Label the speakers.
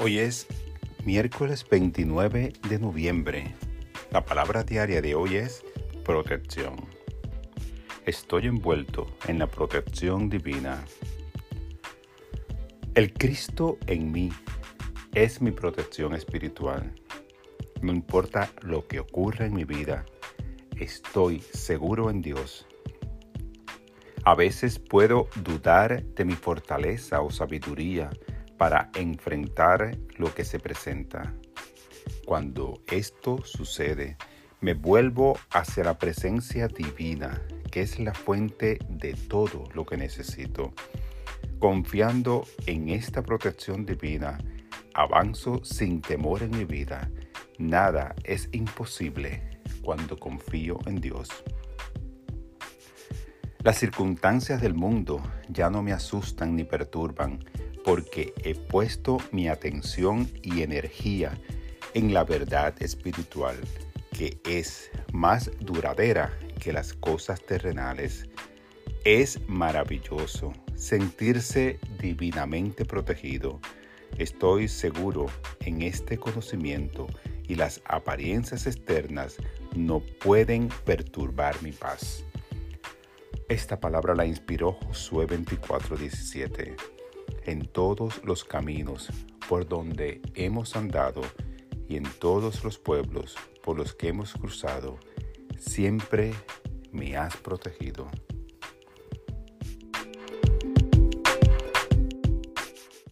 Speaker 1: Hoy es miércoles 29 de noviembre. La palabra diaria de hoy es protección. Estoy envuelto en la protección divina. El Cristo en mí es mi protección espiritual. No importa lo que ocurra en mi vida, estoy seguro en Dios. A veces puedo dudar de mi fortaleza o sabiduría para enfrentar lo que se presenta. Cuando esto sucede, me vuelvo hacia la presencia divina, que es la fuente de todo lo que necesito. Confiando en esta protección divina, avanzo sin temor en mi vida. Nada es imposible cuando confío en Dios. Las circunstancias del mundo ya no me asustan ni perturban porque he puesto mi atención y energía en la verdad espiritual, que es más duradera que las cosas terrenales. Es maravilloso sentirse divinamente protegido. Estoy seguro en este conocimiento y las apariencias externas no pueden perturbar mi paz. Esta palabra la inspiró Josué 24:17 en todos los caminos por donde hemos andado y en todos los pueblos por los que hemos cruzado, siempre me has protegido.